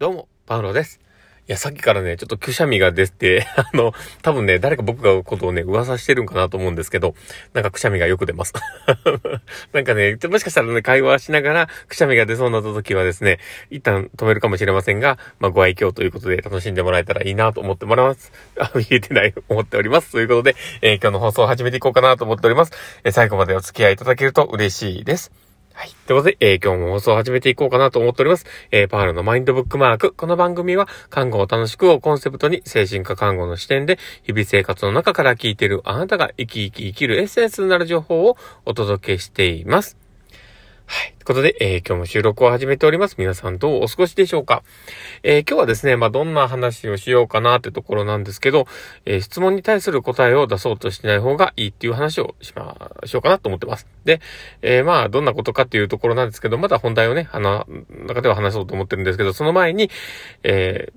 どうも、パウロです。いや、さっきからね、ちょっとくしゃみが出て、あの、多分ね、誰か僕がことをね、噂してるんかなと思うんですけど、なんかくしゃみがよく出ます。なんかね、もしかしたらね、会話しながらくしゃみが出そうなった時はですね、一旦止めるかもしれませんが、まあ、ご愛嬌ということで楽しんでもらえたらいいなと思ってもらいます。あ、言えてない、思っております。ということで、えー、今日の放送を始めていこうかなと思っております。えー、最後までお付き合いいただけると嬉しいです。はい。ということで、えー、今日も放送を始めていこうかなと思っております。えー、パールのマインドブックマーク。この番組は、看護を楽しくをコンセプトに、精神科看護の視点で、日々生活の中から聞いているあなたが生き生き生きるエッセンスになる情報をお届けしています。はい。ということで、えー、今日も収録を始めております。皆さんどうお過ごしでしょうか？えー、今日はですね、まあ、どんな話をしようかなってところなんですけど、えー、質問に対する答えを出そうとしない方がいいっていう話をしま、しようかなと思ってます。で、えまあ、どんなことかっていうところなんですけど、まだ本題をね、あの、中では話そうと思ってるんですけど、その前に、えー、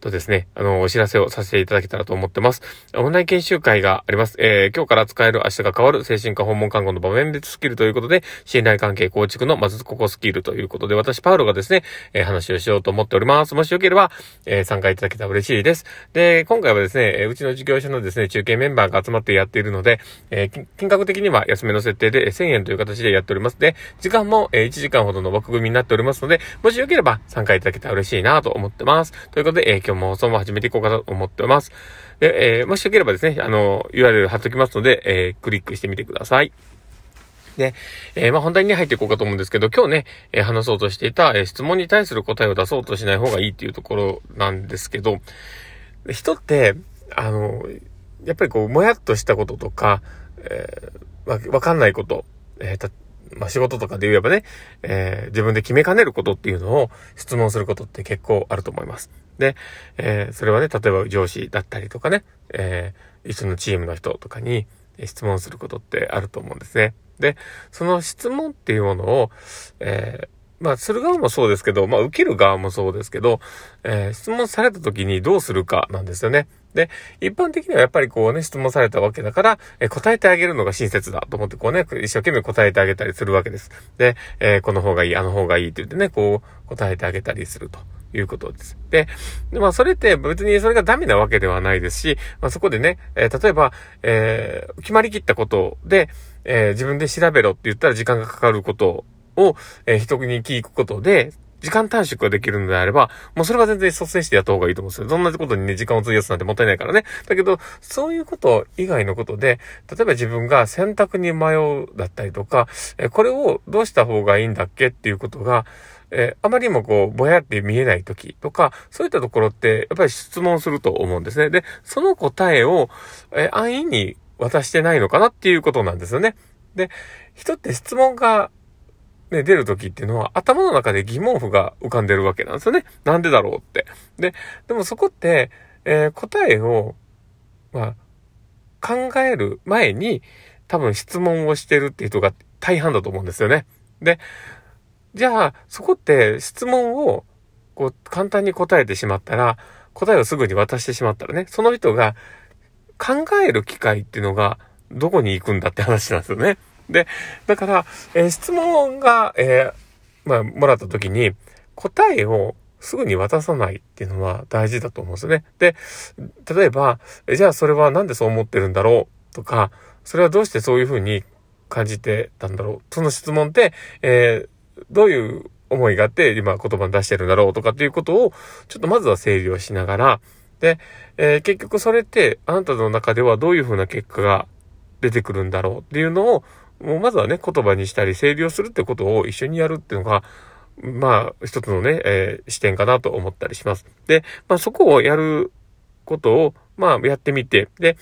とですね、あの、お知らせをさせていただけたらと思ってます。オンライン研修会があります。えー、今日から使える明日が変わる精神科訪問看護の場面別スキルということで、信頼関係構築のまずここスキルということで、私、パウロがですね、えー、話をしようと思っております。もしよければ、えー、参加いただけたら嬉しいです。で、今回はですね、えうちの事業所のですね、中継メンバーが集まってやっているので、え、金額的には安めの設定で1000円という形でやっております。で、時間も、え、1時間ほどの枠組みになっておりますので、もしよければ参加いただけたら嬉しいなと思ってます。ということで、え、今日も放送も始めていこうかなと思ってます。で、えー、もしよければですね、あの、URL 貼っときますので、えー、クリックしてみてください。で、えー、まあ、本題に入っていこうかと思うんですけど、今日ね、えー、話そうとしていた、えー、質問に対する答えを出そうとしない方がいいっていうところなんですけど、人って、あの、やっぱりこう、もやっとしたこととか、えー、わかんないこと、えー、まあ、仕事とかで言えばね、えー、自分で決めかねることっていうのを質問することって結構あると思います。で、えー、それはね、例えば上司だったりとかね、えー、一緒のチームの人とかに質問することってあると思うんですね。で、その質問っていうものを、えー、まあ、する側もそうですけど、まあ、受ける側もそうですけど、えー、質問された時にどうするかなんですよね。で、一般的にはやっぱりこうね、質問されたわけだから、えー、答えてあげるのが親切だと思ってこうね、一生懸命答えてあげたりするわけです。で、えー、この方がいい、あの方がいいって言ってね、こう、答えてあげたりすると。いうことです。で、まあ、それって別にそれがダメなわけではないですし、まあ、そこでね、えー、例えば、え、決まりきったことで、え、自分で調べろって言ったら時間がかかることを、え、人に聞くことで、時間短縮ができるのであれば、もうそれは全然率先してやった方がいいと思うんですよ。そんなことにね、時間を費やすなんてもったいないからね。だけど、そういうこと以外のことで、例えば自分が選択に迷うだったりとか、えこれをどうした方がいいんだっけっていうことが、えあまりにもこう、ぼやって見えない時とか、そういったところって、やっぱり質問すると思うんですね。で、その答えを、え安易に渡してないのかなっていうことなんですよね。で、人って質問がね、出る時っていうのは頭の中で疑問符が浮かんでるわけなんですよね。なんでだろうって。で、でもそこって、えー、答えを、まあ、考える前に多分質問をしてるっていう人が大半だと思うんですよね。で、じゃあ、そこって質問をこう簡単に答えてしまったら、答えをすぐに渡してしまったらね、その人が考える機会っていうのがどこに行くんだって話なんですよね。で、だから、えー、質問が、えー、まあ、もらった時に、答えをすぐに渡さないっていうのは大事だと思うんですね。で、例えば、えじゃあそれはなんでそう思ってるんだろうとか、それはどうしてそういうふうに感じてたんだろう？その質問って、えー、どういう思いがあって今言葉に出してるんだろうとかっていうことを、ちょっとまずは整理をしながら、で、えー、結局それってあなたの中ではどういうふうな結果が出てくるんだろうっていうのをもうまずはね、言葉にしたり整理をするってことを一緒にやるっていうのが、まあ、一つのね、えー、視点かなと思ったりします。で、まあそこをやることを、まあやってみて、で、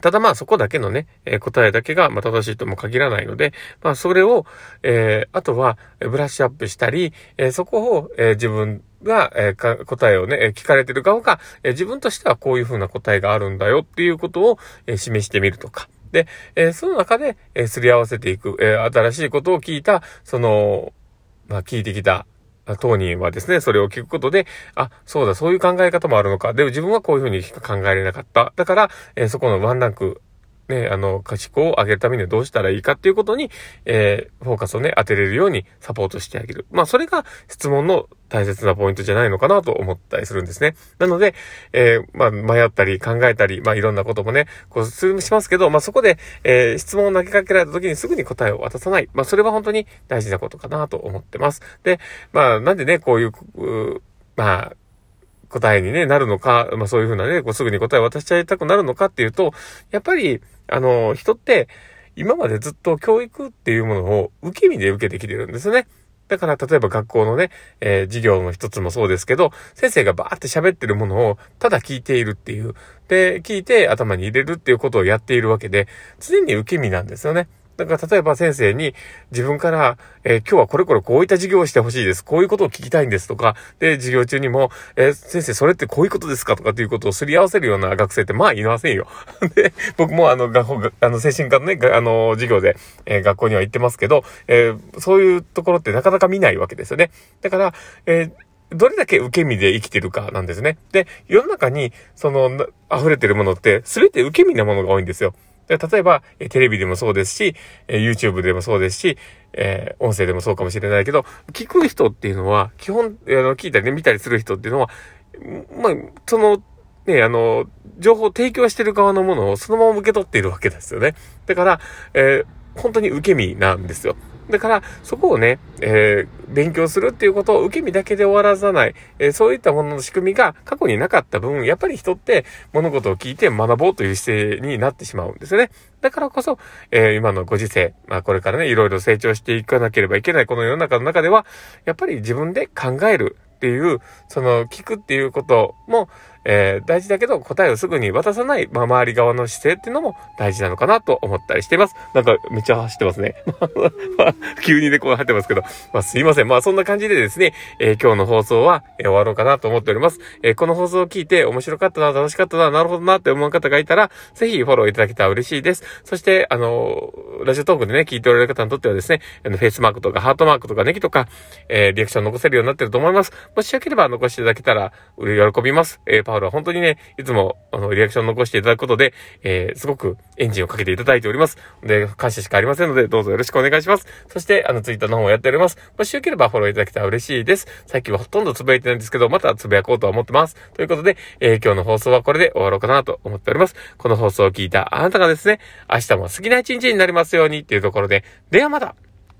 ただまあそこだけのね、えー、答えだけが、まあ、正しいとも限らないので、まあそれを、えー、あとはブラッシュアップしたり、えー、そこを、えー、自分が、えー、答えをね、聞かれてる側が、えー、自分としてはこういうふうな答えがあるんだよっていうことを、えー、示してみるとか。で、えー、その中で、えー、すり合わせていく、えー、新しいことを聞いた、その、まあ、聞いてきた、当人はですね、それを聞くことで、あ、そうだ、そういう考え方もあるのか。でも自分はこういうふうにしか考えられなかった。だから、え、そこのワンランク、ね、あの、価値観を上げるためにはどうしたらいいかっていうことに、えー、フォーカスをね、当てれるようにサポートしてあげる。まあ、それが質問の大切なポイントじゃないのかなと思ったりするんですね。なので、えー、まあ、迷ったり考えたり、まあ、いろんなこともね、こう、するしますけど、まあ、そこで、えー、質問を投げかけられた時にすぐに答えを渡さない。まあ、それは本当に大事なことかなと思ってます。で、まあ、なんでね、こういう、うまあ、答えに、ね、なるのか、まあそういうふうなね、こうすぐに答えを渡しちゃいたくなるのかっていうと、やっぱり、あの、人って、今までずっと教育っていうものを受け身で受けてきてるんですね。だから、例えば学校のね、えー、授業の一つもそうですけど、先生がバーって喋ってるものをただ聞いているっていう。で、聞いて頭に入れるっていうことをやっているわけで、常に受け身なんですよね。だから例えば先生に自分から、えー、今日はこれこれこういった授業をしてほしいです。こういうことを聞きたいんですとか、で、授業中にも、えー、先生それってこういうことですかとかっていうことをすり合わせるような学生ってまあいませんよ。で、僕もあの学校、あの精神科のね、あの授業で、えー、学校には行ってますけど、えそういうところってなかなか見ないわけですよね。だから、えどれだけ受け身で生きてるかなんですね。で、世の中に、その、溢れてるものって、すべて受け身なものが多いんですよ。で例えば、えテレビでもそうですし、え YouTube でもそうですし、えー、音声でもそうかもしれないけど、聞く人っていうのは、基本、あの、聞いたりね、見たりする人っていうのは、まあ、その、ね、あの、情報を提供してる側のものをそのまま受け取っているわけですよね。だから、えー、本当に受け身なんですよ。だから、そこをね、えー、勉強するっていうことを受け身だけで終わらさない、えー、そういったものの仕組みが過去になかった分、やっぱり人って物事を聞いて学ぼうという姿勢になってしまうんですよね。だからこそ、えー、今のご時世、まあこれからね、いろいろ成長していかなければいけないこの世の中の中では、やっぱり自分で考えるっていう、その聞くっていうことも、えー、大事だけど答えをすぐに渡さない、まあ、周り側の姿勢っていうのも大事なのかなと思ったりしています。なんかめっちゃ走ってますね。急に猫が入ってますけど、まあ、すいません。まあそんな感じでですね、えー、今日の放送は、え、終わろうかなと思っております。えー、この放送を聞いて面白かったな、楽しかったな、なるほどなって思う方がいたら、ぜひフォローいただけたら嬉しいです。そして、あのラジオトークでね、聞いておられる方にとってはですね、あの、フェイスマークとかハートマークとかネギとか、え、リアクション残せるようになってると思います。もしよければ残していただけたら、喜びます。えー、パウルは本当にね、いつも、あの、リアクション残していただくことで、えー、すごくエンジンをかけていただいております。で、感謝しかありませんので、どうぞよろしくお願いします。そして、あの、ツイッターの方もやっております。もしよければフォローいただけたら嬉しいです。最近はほとんどつぶやいてないんですけど、またつぶやこうとは思ってます。ということで、えー、今日の放送はこれで終わろうかなと思っております。この放送を聞いたあなたがですね、明日も好きな一日になりますようにっていうところで、ではまた